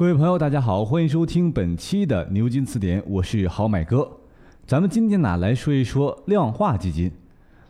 各位朋友，大家好，欢迎收听本期的牛津词典，我是好买哥。咱们今天呢来说一说量化基金。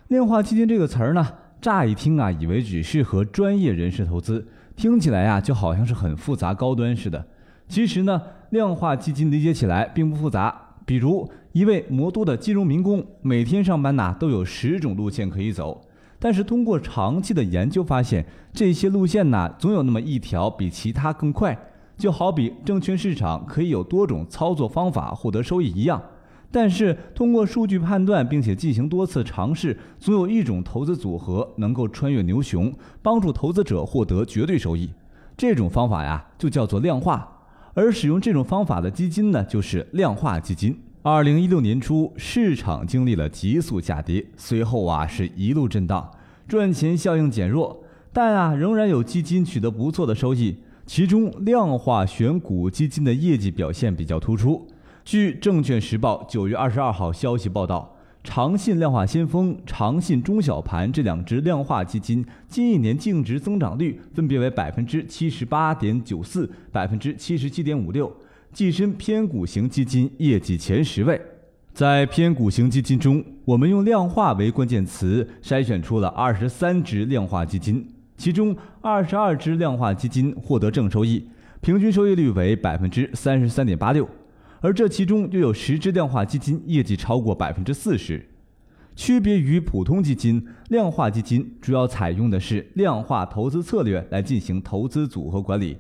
量化基金这个词儿呢，乍一听啊，以为只适合专业人士投资，听起来呀就好像是很复杂高端似的。其实呢，量化基金理解起来并不复杂。比如一位魔都的金融民工，每天上班呐都有十种路线可以走，但是通过长期的研究发现，这些路线呐总有那么一条比其他更快。就好比证券市场可以有多种操作方法获得收益一样，但是通过数据判断并且进行多次尝试，总有一种投资组合能够穿越牛熊，帮助投资者获得绝对收益。这种方法呀，就叫做量化。而使用这种方法的基金呢，就是量化基金。二零一六年初，市场经历了急速下跌，随后啊是一路震荡，赚钱效应减弱，但啊仍然有基金取得不错的收益。其中，量化选股基金的业绩表现比较突出。据《证券时报》九月二十二号消息报道，长信量化先锋、长信中小盘这两只量化基金近一年净值增长率分别为百分之七十八点九四、百分之七十七点五六，跻身偏股型基金业绩前十位。在偏股型基金中，我们用量化为关键词筛选出了二十三只量化基金。其中二十二只量化基金获得正收益，平均收益率为百分之三十三点八六，而这其中又有十只量化基金业绩超过百分之四十。区别于普通基金，量化基金主要采用的是量化投资策略来进行投资组合管理。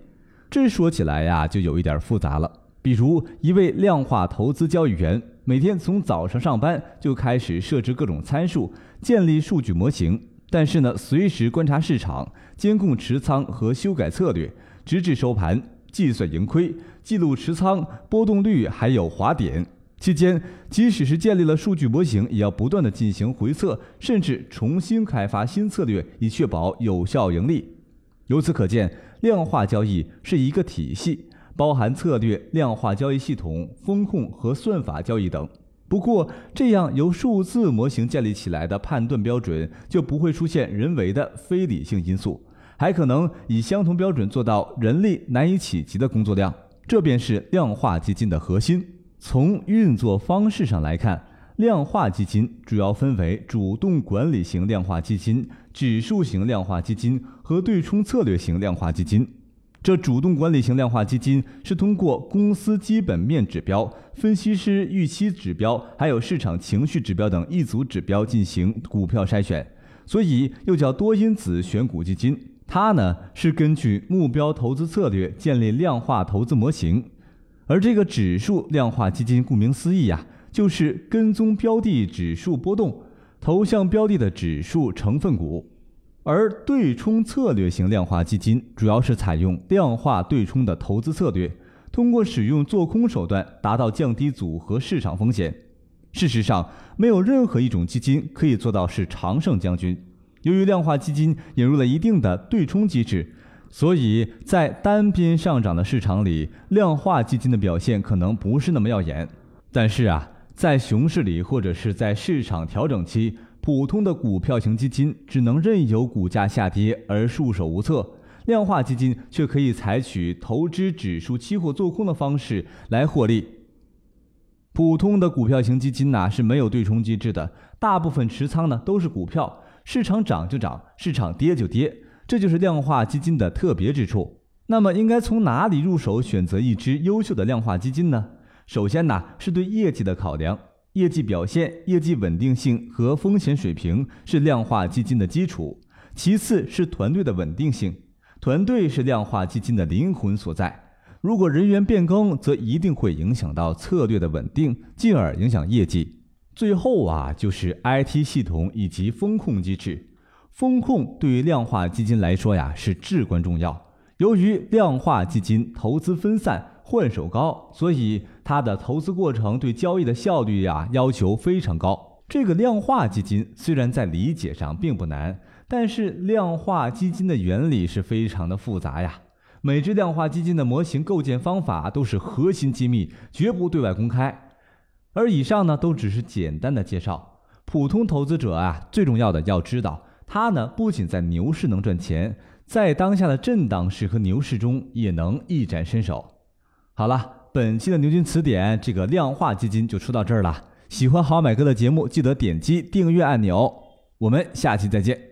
这说起来呀，就有一点复杂了。比如一位量化投资交易员，每天从早上上班就开始设置各种参数，建立数据模型。但是呢，随时观察市场，监控持仓和修改策略，直至收盘计算盈亏，记录持仓波动率，还有滑点。期间，即使是建立了数据模型，也要不断的进行回测，甚至重新开发新策略，以确保有效盈利。由此可见，量化交易是一个体系，包含策略、量化交易系统、风控和算法交易等。不过，这样由数字模型建立起来的判断标准就不会出现人为的非理性因素，还可能以相同标准做到人力难以企及的工作量。这便是量化基金的核心。从运作方式上来看，量化基金主要分为主动管理型量化基金、指数型量化基金和对冲策略型量化基金。这主动管理型量化基金是通过公司基本面指标、分析师预期指标，还有市场情绪指标等一组指标进行股票筛选，所以又叫多因子选股基金。它呢是根据目标投资策略建立量化投资模型，而这个指数量化基金顾名思义呀，就是跟踪标的指数波动，投向标的的指数成分股。而对冲策略型量化基金主要是采用量化对冲的投资策略，通过使用做空手段达到降低组合市场风险。事实上，没有任何一种基金可以做到是常胜将军。由于量化基金引入了一定的对冲机制，所以在单边上涨的市场里，量化基金的表现可能不是那么耀眼。但是啊，在熊市里或者是在市场调整期，普通的股票型基金只能任由股价下跌而束手无策，量化基金却可以采取投资指数期货做空的方式来获利。普通的股票型基金呢是没有对冲机制的，大部分持仓呢都是股票，市场涨就涨，市场跌就跌，这就是量化基金的特别之处。那么应该从哪里入手选择一支优秀的量化基金呢？首先呢是对业绩的考量。业绩表现、业绩稳定性和风险水平是量化基金的基础。其次是团队的稳定性，团队是量化基金的灵魂所在。如果人员变更，则一定会影响到策略的稳定，进而影响业绩。最后啊，就是 IT 系统以及风控机制。风控对于量化基金来说呀，是至关重要。由于量化基金投资分散。换手高，所以它的投资过程对交易的效率呀要求非常高。这个量化基金虽然在理解上并不难，但是量化基金的原理是非常的复杂呀。每只量化基金的模型构建方法都是核心机密，绝不对外公开。而以上呢都只是简单的介绍。普通投资者啊，最重要的要知道，它呢不仅在牛市能赚钱，在当下的震荡市和牛市中也能一展身手。好了，本期的牛津词典这个量化基金就说到这儿了。喜欢好买哥的节目，记得点击订阅按钮。我们下期再见。